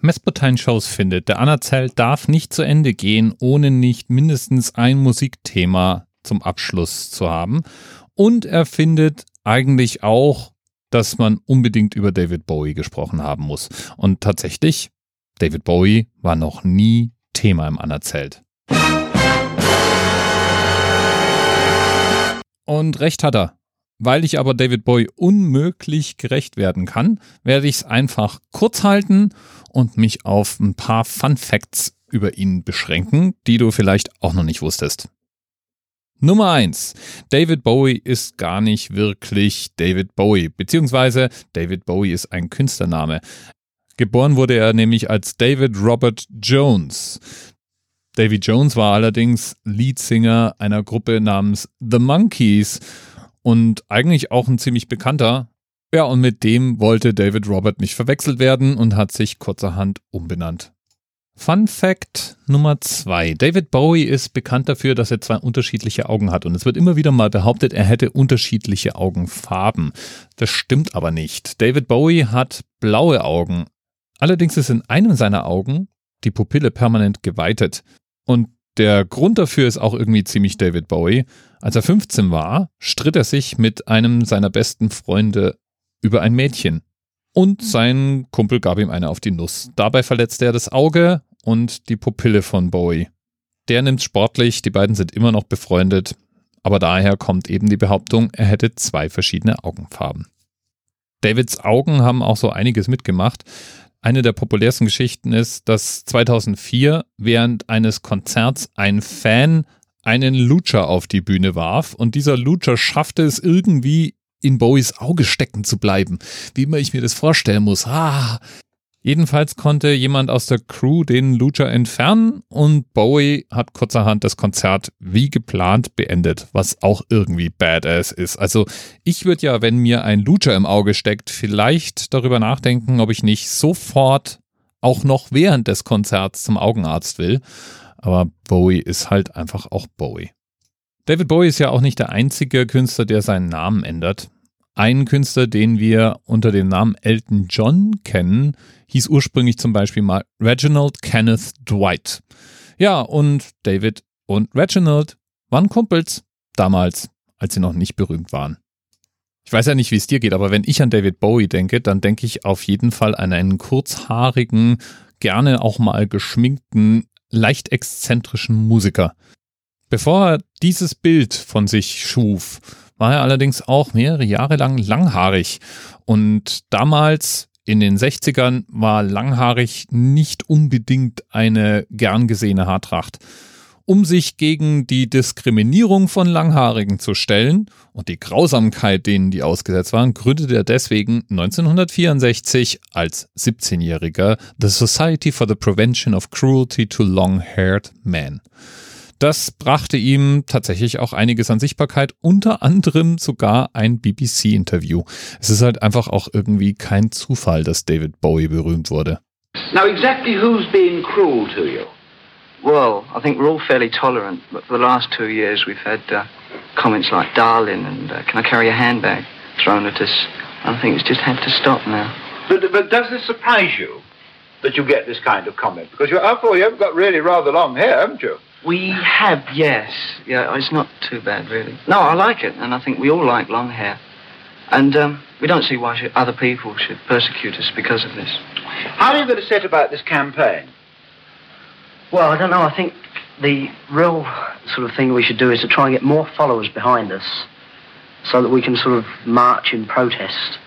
Mespertine-Shows findet, der Anerzählt darf nicht zu Ende gehen, ohne nicht mindestens ein Musikthema zum Abschluss zu haben. Und er findet eigentlich auch, dass man unbedingt über David Bowie gesprochen haben muss. Und tatsächlich, David Bowie war noch nie Thema im Anerzählt. Und recht hat er. Weil ich aber David Bowie unmöglich gerecht werden kann, werde ich es einfach kurz halten und mich auf ein paar Fun Facts über ihn beschränken, die du vielleicht auch noch nicht wusstest. Nummer eins: David Bowie ist gar nicht wirklich David Bowie, beziehungsweise David Bowie ist ein Künstlername. Geboren wurde er nämlich als David Robert Jones. David Jones war allerdings Leadsinger einer Gruppe namens The Monkeys und eigentlich auch ein ziemlich bekannter. Ja, und mit dem wollte David Robert nicht verwechselt werden und hat sich kurzerhand umbenannt. Fun Fact Nummer zwei. David Bowie ist bekannt dafür, dass er zwei unterschiedliche Augen hat. Und es wird immer wieder mal behauptet, er hätte unterschiedliche Augenfarben. Das stimmt aber nicht. David Bowie hat blaue Augen. Allerdings ist in einem seiner Augen die Pupille permanent geweitet. Und der Grund dafür ist auch irgendwie ziemlich David Bowie. Als er 15 war, stritt er sich mit einem seiner besten Freunde über ein Mädchen. Und sein Kumpel gab ihm eine auf die Nuss. Dabei verletzte er das Auge und die Pupille von Bowie. Der nimmt sportlich, die beiden sind immer noch befreundet, aber daher kommt eben die Behauptung, er hätte zwei verschiedene Augenfarben. Davids Augen haben auch so einiges mitgemacht. Eine der populärsten Geschichten ist, dass 2004 während eines Konzerts ein Fan einen Lutscher auf die Bühne warf und dieser Lutscher schaffte es irgendwie in Bowies Auge stecken zu bleiben. Wie immer ich mir das vorstellen muss. Ah, Jedenfalls konnte jemand aus der Crew den Lucha entfernen und Bowie hat kurzerhand das Konzert wie geplant beendet, was auch irgendwie badass ist. Also ich würde ja, wenn mir ein Lucha im Auge steckt, vielleicht darüber nachdenken, ob ich nicht sofort auch noch während des Konzerts zum Augenarzt will. Aber Bowie ist halt einfach auch Bowie. David Bowie ist ja auch nicht der einzige Künstler, der seinen Namen ändert. Ein Künstler, den wir unter dem Namen Elton John kennen, hieß ursprünglich zum Beispiel mal Reginald Kenneth Dwight. Ja, und David und Reginald waren Kumpels damals, als sie noch nicht berühmt waren. Ich weiß ja nicht, wie es dir geht, aber wenn ich an David Bowie denke, dann denke ich auf jeden Fall an einen kurzhaarigen, gerne auch mal geschminkten, leicht exzentrischen Musiker. Bevor er dieses Bild von sich schuf, war er allerdings auch mehrere Jahre lang langhaarig. Und damals in den 60ern war langhaarig nicht unbedingt eine gern gesehene Haartracht. Um sich gegen die Diskriminierung von Langhaarigen zu stellen und die Grausamkeit, denen die ausgesetzt waren, gründete er deswegen 1964 als 17-Jähriger The Society for the Prevention of Cruelty to Long-Haired Men. Das brachte ihm tatsächlich auch einiges an Sichtbarkeit, unter anderem sogar ein BBC-Interview. Es ist halt einfach auch irgendwie kein Zufall, dass David Bowie berühmt wurde. Now exactly who's being cruel to you? Well, I think we're all fairly tolerant, but for the last two years we've had uh, comments like darling and uh, can I carry a handbag thrown at us. I think it's just had to stop now. But, but does this surprise you that you get this kind of comment? Because you're, after all, you haven't got really rather long hair, haven't you? We have, yes. Yeah, it's not too bad, really. No, I like it, and I think we all like long hair. And um, we don't see why should, other people should persecute us because of this. How are you going to set about this campaign? Well, I don't know. I think the real sort of thing we should do is to try and get more followers behind us so that we can sort of march in protest,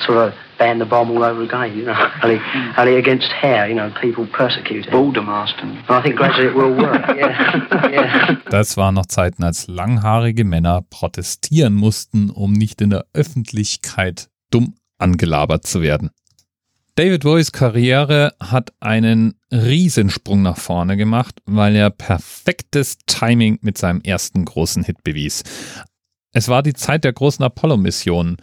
sort of ban the bomb all over again, you know, only, only against hair, you know, people persecuted. Baldermarston. I think gradually it will work, yeah. yeah. Das waren noch Zeiten, als langhaarige Männer protestieren mussten, um nicht in der Öffentlichkeit dumm angelabert zu werden. David Bowies Karriere hat einen Riesensprung nach vorne gemacht, weil er perfektes Timing mit seinem ersten großen Hit bewies. Es war die Zeit der großen Apollo-Missionen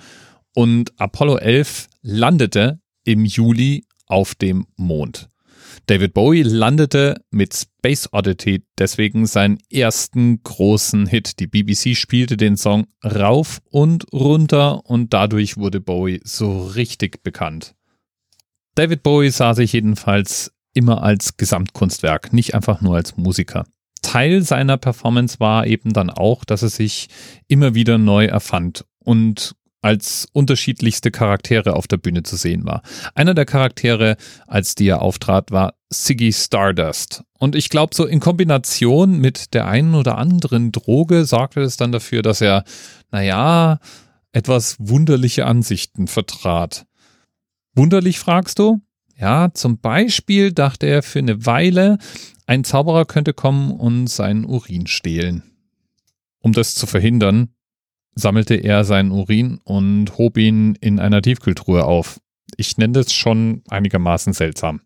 und Apollo 11 landete im Juli auf dem Mond. David Bowie landete mit Space Oddity deswegen seinen ersten großen Hit. Die BBC spielte den Song rauf und runter und dadurch wurde Bowie so richtig bekannt. David Bowie sah sich jedenfalls immer als Gesamtkunstwerk, nicht einfach nur als Musiker. Teil seiner Performance war eben dann auch, dass er sich immer wieder neu erfand und als unterschiedlichste Charaktere auf der Bühne zu sehen war. Einer der Charaktere, als die er auftrat, war Siggy Stardust. Und ich glaube, so in Kombination mit der einen oder anderen Droge sorgte es dann dafür, dass er, naja, etwas wunderliche Ansichten vertrat. Wunderlich fragst du? Ja, zum Beispiel dachte er für eine Weile, ein Zauberer könnte kommen und seinen Urin stehlen. Um das zu verhindern, sammelte er seinen Urin und hob ihn in einer Tiefkühltruhe auf. Ich nenne das schon einigermaßen seltsam.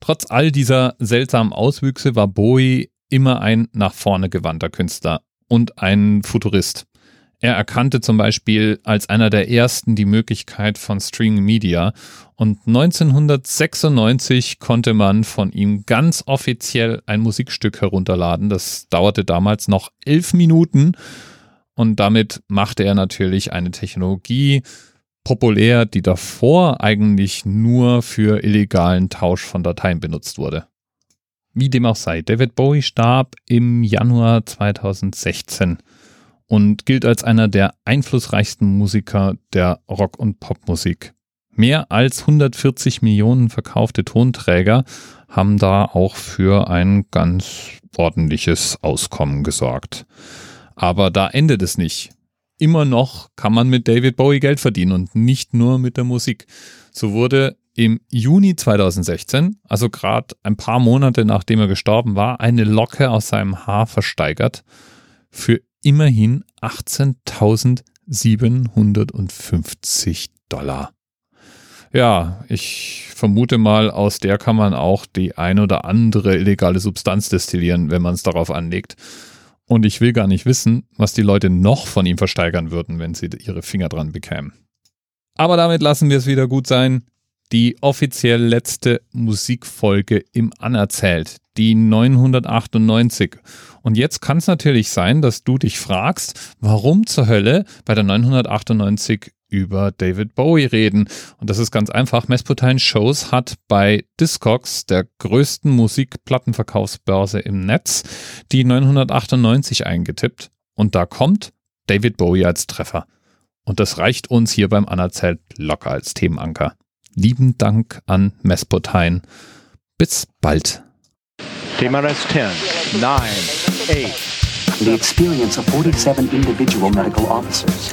Trotz all dieser seltsamen Auswüchse war Bowie immer ein nach vorne gewandter Künstler und ein Futurist. Er erkannte zum Beispiel als einer der ersten die Möglichkeit von Streaming Media und 1996 konnte man von ihm ganz offiziell ein Musikstück herunterladen. Das dauerte damals noch elf Minuten und damit machte er natürlich eine Technologie populär, die davor eigentlich nur für illegalen Tausch von Dateien benutzt wurde. Wie dem auch sei, David Bowie starb im Januar 2016 und gilt als einer der einflussreichsten Musiker der Rock- und Popmusik. Mehr als 140 Millionen verkaufte Tonträger haben da auch für ein ganz ordentliches Auskommen gesorgt. Aber da endet es nicht. Immer noch kann man mit David Bowie Geld verdienen und nicht nur mit der Musik. So wurde im Juni 2016, also gerade ein paar Monate nachdem er gestorben war, eine Locke aus seinem Haar versteigert für immerhin 18.750 Dollar. Ja, ich vermute mal, aus der kann man auch die ein oder andere illegale Substanz destillieren, wenn man es darauf anlegt. Und ich will gar nicht wissen, was die Leute noch von ihm versteigern würden, wenn sie ihre Finger dran bekämen. Aber damit lassen wir es wieder gut sein. Die offiziell letzte Musikfolge im Anerzählt, die 998. Und jetzt kann es natürlich sein, dass du dich fragst, warum zur Hölle bei der 998 über David Bowie reden. Und das ist ganz einfach. Messputine Shows hat bei Discogs, der größten Musikplattenverkaufsbörse im Netz, die 998 eingetippt. Und da kommt David Bowie als Treffer. Und das reicht uns hier beim Anerzählt locker als Themenanker. Lieben Dank an Messputine. Bis bald. TMRS 10, 9, 8. The experience of 47 individual medical officers.